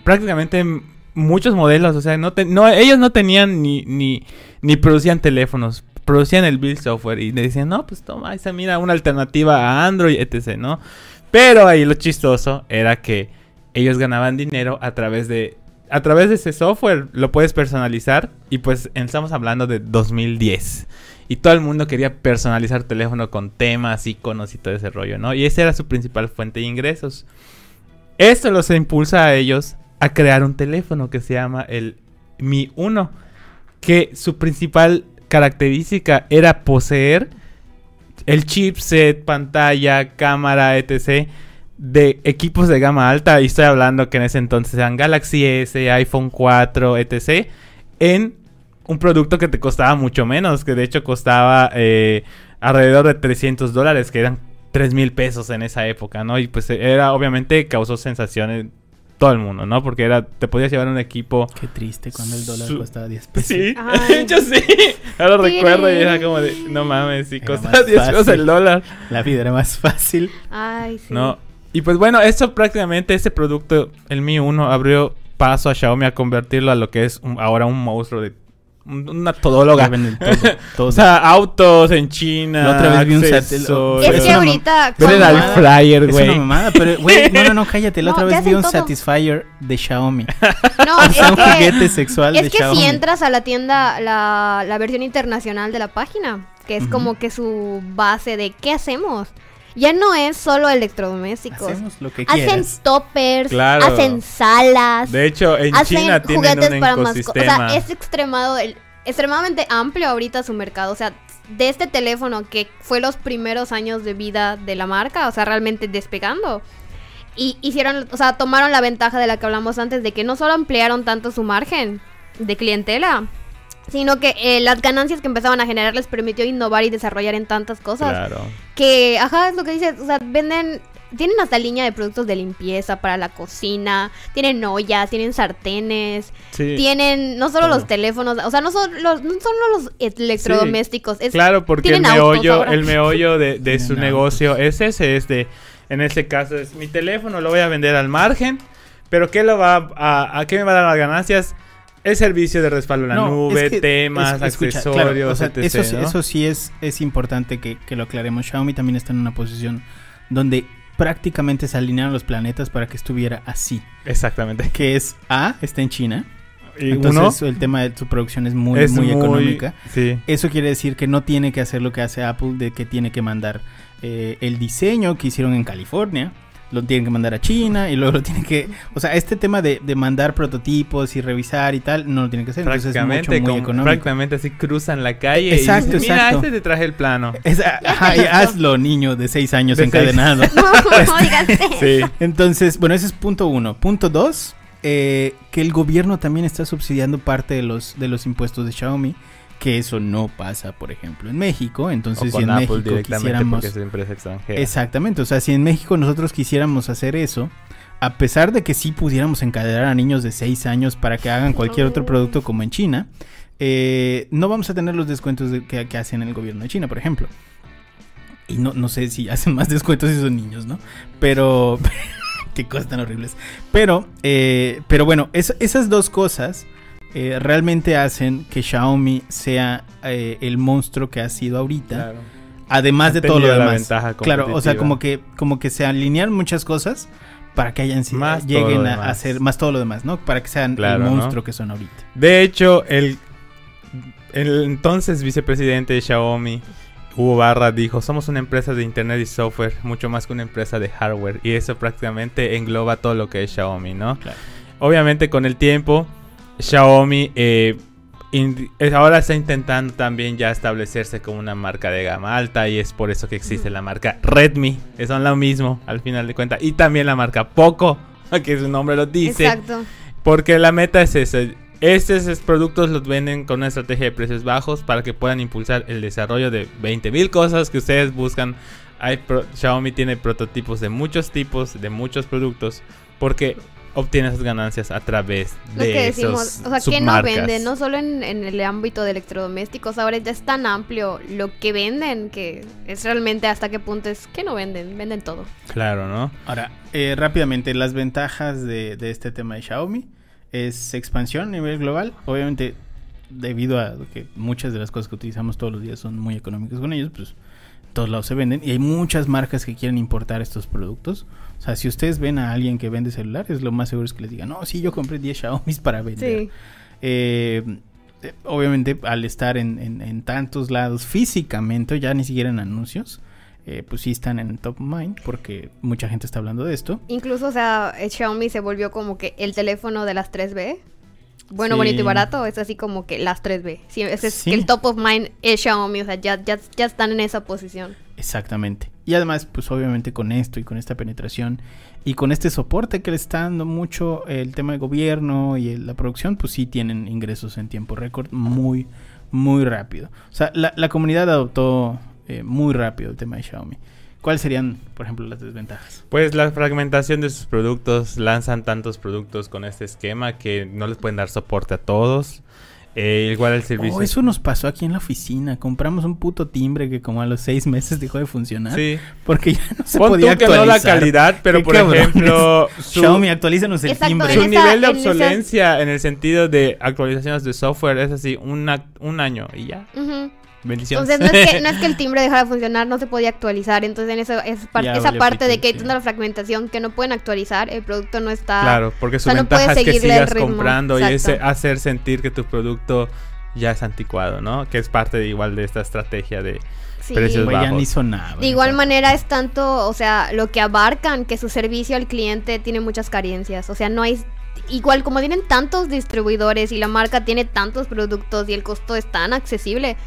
C: prácticamente en muchos modelos. O sea, no, ellos no tenían ni, ni, ni producían teléfonos. Producían el build software y decían, no, pues toma, esa mira una alternativa a Android, etc., ¿no? Pero ahí lo chistoso era que ellos ganaban dinero a través de a través de ese software lo puedes personalizar y pues estamos hablando de 2010 y todo el mundo quería personalizar teléfono con temas, iconos y todo ese rollo, ¿no? Y esa era su principal fuente de ingresos. Esto los impulsa a ellos a crear un teléfono que se llama el Mi 1, que su principal característica era poseer el chipset, pantalla, cámara, etc. de equipos de gama alta. Y estoy hablando que en ese entonces eran Galaxy S, iPhone 4, etc. En un producto que te costaba mucho menos, que de hecho costaba eh, alrededor de 300 dólares, que eran 3 mil pesos en esa época, ¿no? Y pues era, obviamente, causó sensación en todo el mundo, ¿no? Porque era, te podías llevar un equipo
B: Qué triste cuando el dólar
C: Su-
B: costaba 10 pesos.
C: Sí, <laughs>
A: Ay. <laughs>
C: hecho sí. Ahora
A: Sí.
C: recuerdo y era como de, no mames, si costaba
B: más
C: 10 pesos el dólar.
B: La vida era más fácil.
A: Ay, sí.
C: No. Y pues bueno, esto prácticamente, este producto, el Mi 1, abrió paso a Xiaomi a convertirlo a lo que es un- ahora un monstruo de... un- Una todóloga.
B: Todo, <laughs> todo.
C: O sea, autos en China.
B: La otra vez vi un sat-
C: accesorios.
A: Es
B: Es
A: que ahorita.
C: Ven al flyer,
B: es
C: güey.
B: una mamada, pero güey, <laughs> no, no, no, cállate. La
A: No,
B: otra vez vi un
A: todo.
B: Satisfyer de Xiaomi. <laughs>
A: No,
B: O
A: es
B: un
A: que-
B: juguete sexual de
A: Es que
B: Xiaomi.
A: si entras a la tienda, la, la versión internacional de la página, que es como que su base de qué hacemos. Ya no es solo electrodomésticos.
B: Hacemos lo que
A: Hacen
B: quieras.
A: toppers,
C: Claro.
A: hacen salas,
C: De hecho, en
A: hacen
C: China tienen
A: juguetes
C: un
A: para mascotas. O
C: ecosistema.
A: sea, es extremado, el- extremadamente amplio ahorita su mercado. O sea, de este teléfono que fue los primeros años de vida de la marca, o sea, realmente despegando. Y hicieron, o sea, tomaron la ventaja de la que hablamos antes, de que no solo ampliaron tanto su margen de clientela, sino que eh, las ganancias que empezaban a generar les permitió innovar y desarrollar en tantas cosas.
C: Claro.
A: Que, ajá, es lo que dices, o sea, venden, tienen hasta línea de productos de limpieza para la cocina, tienen ollas, tienen sartenes,
C: Sí.
A: tienen no solo los teléfonos, o sea, no solo los, no solo los electrodomésticos, es
C: Claro, porque el meollo, el meollo de, de su
B: autos.
C: negocio es ese, es de, en este caso es mi teléfono, lo voy a vender al margen, pero ¿qué lo va a, a qué me va a dar las ganancias? El servicio de respaldo en la
B: No,
C: nube,
B: es que-
C: temas,
B: es- escucha,
C: accesorios,
B: claro, o sea,
C: etc.
B: eso, sí-
C: ¿no?
B: eso sí es, es importante que, que lo aclaremos. Xiaomi también está en una posición donde prácticamente se alinearon los planetas para que estuviera así.
C: Exactamente.
B: Que es A, está en China.
C: Y
B: Entonces
C: uno
B: el tema de su producción es muy,
C: es
B: muy, económica.
C: Sí.
B: Eso quiere decir que no tiene que hacer lo que hace Apple, de que tiene que mandar eh, el diseño que hicieron en California, lo tienen que mandar a China y luego lo tienen que... O sea, este tema de, de mandar prototipos y revisar y tal, no lo tienen que hacer. Entonces es mucho,
C: Prácticamente,
B: muy
C: con-
B: económico.
C: prácticamente así cruzan la calle
B: Exacto,
C: y dicen, mira,
B: exacto.
C: este te traje el plano.
B: Es- ajá, y
A: listo.
B: hazlo, niño de seis años
C: De seis.
B: encadenado. <laughs>
A: No, digas eso.
C: Sí.
B: Entonces, bueno, ese es punto uno. Punto dos, eh, que el gobierno también está subsidiando parte de los, de los impuestos de Xiaomi, que eso no pasa, por ejemplo, en México. Entonces,
C: o
B: si
C: con
B: en
C: Apple
B: México
C: directamente
B: quisiéramos...
C: porque es empresa extranjera.
B: Exactamente, o sea, si en México nosotros quisiéramos hacer eso, a pesar de que sí pudiéramos encadenar a niños de 6 años para que hagan cualquier otro producto como en China, eh, no vamos a tener los descuentos de- que, que hacen el gobierno de China, por ejemplo. Y no, no sé si hacen más <laughs> descuentos esos niños, ¿no? Pero... <laughs> qué cosas tan horribles. Pero, eh, pero bueno, es- esas dos cosas eh, realmente hacen que Xiaomi sea eh, el monstruo que ha sido ahorita.
C: Claro.
B: Además de todo lo demás.
C: ventaja
B: claro, o sea, como que, como que se alinearon muchas cosas para que hayan sido,
C: Más
B: lleguen a, ser más todo lo demás, ¿no? Para que sean
C: Claro,
B: el
C: ¿no?
B: monstruo que son ahorita.
C: De hecho, el, el entonces vicepresidente de Xiaomi, Hugo Barra, dijo, somos una empresa de internet y software, mucho más que una empresa de hardware. Y eso prácticamente engloba todo lo que es Xiaomi, ¿no?
B: Claro.
C: Obviamente con el tiempo, Xiaomi eh, ahora está intentando también ya establecerse como una marca de gama alta y es por eso que existe la marca Redmi, que son lo mismo al final de cuentas. Y también la marca Poco, <laughs> que su nombre lo dice.
A: Exacto.
C: Porque la meta es esa. Estos productos los venden con una estrategia de precios bajos para que puedan impulsar el desarrollo de 20.000 cosas que ustedes buscan. Hay pro- Xiaomi tiene prototipos de muchos tipos, de muchos productos, porque obtiene esas ganancias a través
A: Lo
C: de
A: que
C: esos
A: decimos, o sea, que no venden, no solo en, en el ámbito de electrodomésticos, ahora ya es tan amplio lo que venden que es realmente hasta qué punto es que no venden, venden todo.
C: Claro, ¿no?
B: Ahora, eh, rápidamente, las ventajas de, de este tema de Xiaomi es expansión a nivel global. Obviamente, debido a que muchas de las cosas que utilizamos todos los días son muy económicas con ellos, pues en todos lados se venden. Y hay muchas marcas que quieren importar estos productos. O sea, si ustedes ven a alguien que vende celulares, lo más seguro es que les diga, no, sí, yo compré 10 Xiaomi para vender.
A: Sí.
B: Eh, eh, obviamente, al estar en, en- en tantos lados físicamente, ya ni siquiera en anuncios, eh, pues sí están en top of mind porque mucha gente está hablando de esto.
A: Incluso, o sea, el Xiaomi se volvió como que el teléfono de las 3B. Bueno,
B: Sí.
A: bonito y barato, es así como que las 3B. Sí, ese es
B: Sí.
A: que el top of mind es Xiaomi, o sea, ya, ya, ya están en esa posición.
B: Exactamente. Y además, pues obviamente con esto y con esta penetración y con este soporte que le está dando mucho el tema de gobierno y la producción, pues sí tienen ingresos en tiempo récord muy, muy rápido. O sea, la, la comunidad adoptó eh, muy rápido el tema de Xiaomi. ¿Cuáles serían, por ejemplo, las desventajas?
C: Pues la fragmentación de sus productos, lanzan tantos productos con este esquema que no les pueden dar soporte a todos. Eh, igual el servicio.
B: Oh, eso nos pasó aquí en la oficina. Compramos un puto timbre que como a los seis meses dejó de funcionar.
C: Sí.
B: Porque ya no se
C: Pon
B: podía
C: tú que no la calidad, pero por
B: cabrones.
C: ejemplo, <laughs> su,
B: Xiaomi, actualízanos el
A: Exacto,
B: timbre.
C: su nivel de obsolencia en el sentido de actualizaciones de software es así, una, un año y ya.
A: Ujú.
C: Bendiciones.
A: Entonces no es, que, no es que el <laughs> timbre dejara de funcionar, no se podía actualizar. Entonces en eso, es par-
B: Ya
A: esa parte de que hay
B: sí.
A: tanta la fragmentación que no pueden actualizar, el producto no está...
C: Claro, porque su
A: o sea, no
C: ventaja
A: puedes
C: es que sigas
A: ritmo.
C: comprando y ese hacer sentir que tu producto ya es anticuado, ¿no? Que es parte de, igual de esta estrategia de
A: Sí.
C: precios
B: ya
C: bajos.
B: ni sonaba.
A: De igual manera es tanto, o sea, lo que abarcan que su servicio al cliente tiene muchas carencias. O sea, no hay... Igual como tienen tantos distribuidores y la marca tiene tantos productos y el costo es tan accesible,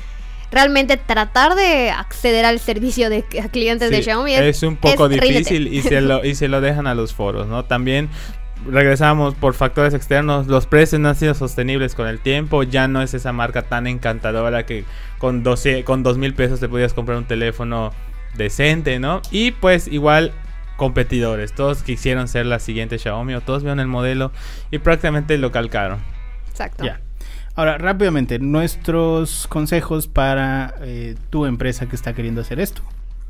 A: realmente tratar de acceder al servicio de a clientes de Xiaomi
C: es un poco difícil y se, lo, y se lo dejan a los foros, ¿no? También regresamos por factores externos, los precios no han sido sostenibles con el tiempo, ya no es esa marca tan encantadora que con 12, con dos mil pesos te podías comprar un teléfono decente, ¿no? Y pues igual competidores, todos quisieron ser la siguiente Xiaomi o todos vieron el modelo y prácticamente lo calcaron.
A: Exacto.
B: Ahora, rápidamente, nuestros consejos para eh, tu empresa que está queriendo hacer esto.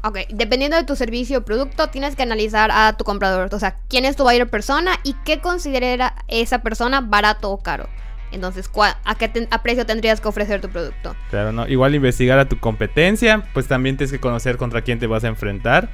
A: Ok, dependiendo de tu servicio o producto, tienes que analizar a tu comprador. O sea, quién es tu buyer persona y qué considera esa persona barato o caro. Entonces, ¿cuá- ¿a qué a precio tendrías que ofrecer tu producto?
C: Claro, ¿no? Igual investigar a tu competencia, pues también tienes que conocer contra quién te vas a enfrentar.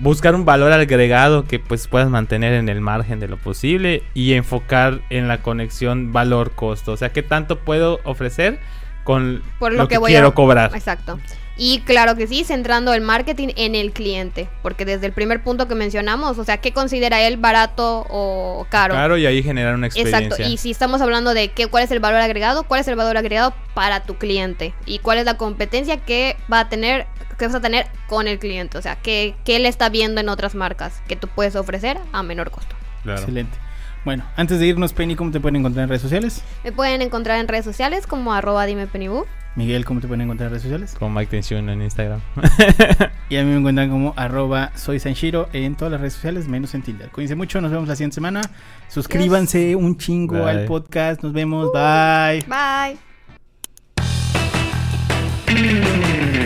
C: Buscar un valor agregado que pues puedas mantener en el margen de lo posible y enfocar en la conexión valor-costo. O sea, ¿qué tanto puedo ofrecer con
A: Por lo,
C: lo,
A: que,
C: que,
A: voy
C: quiero
A: a...
C: cobrar?
A: Exacto. Y claro que sí, centrando el marketing en el cliente. Porque desde el primer punto que mencionamos, o sea, ¿qué considera él barato o caro?
C: Claro, y ahí generar una experiencia.
A: Exacto, y si estamos hablando de qué, cuál es el valor agregado, cuál es el valor agregado para tu cliente y cuál es la competencia que va a tener, que vas a tener con el cliente. O sea, que, que él está viendo en otras marcas que tú puedes ofrecer a menor costo.
C: Claro.
B: Excelente. Bueno, antes de irnos, Penny, ¿cómo te pueden encontrar en redes sociales?
A: Me pueden encontrar en redes sociales como arroba dime.
B: Miguel, ¿cómo te pueden encontrar en redes sociales?
C: Como Mike Tensión en Instagram.
B: y a mí me encuentran como arroba soy Sanshiro en todas las redes sociales, menos en Tinder. Cuídense mucho, nos vemos la siguiente semana. Suscríbanse un chingo al podcast. Nos vemos, uh. bye.
A: Bye.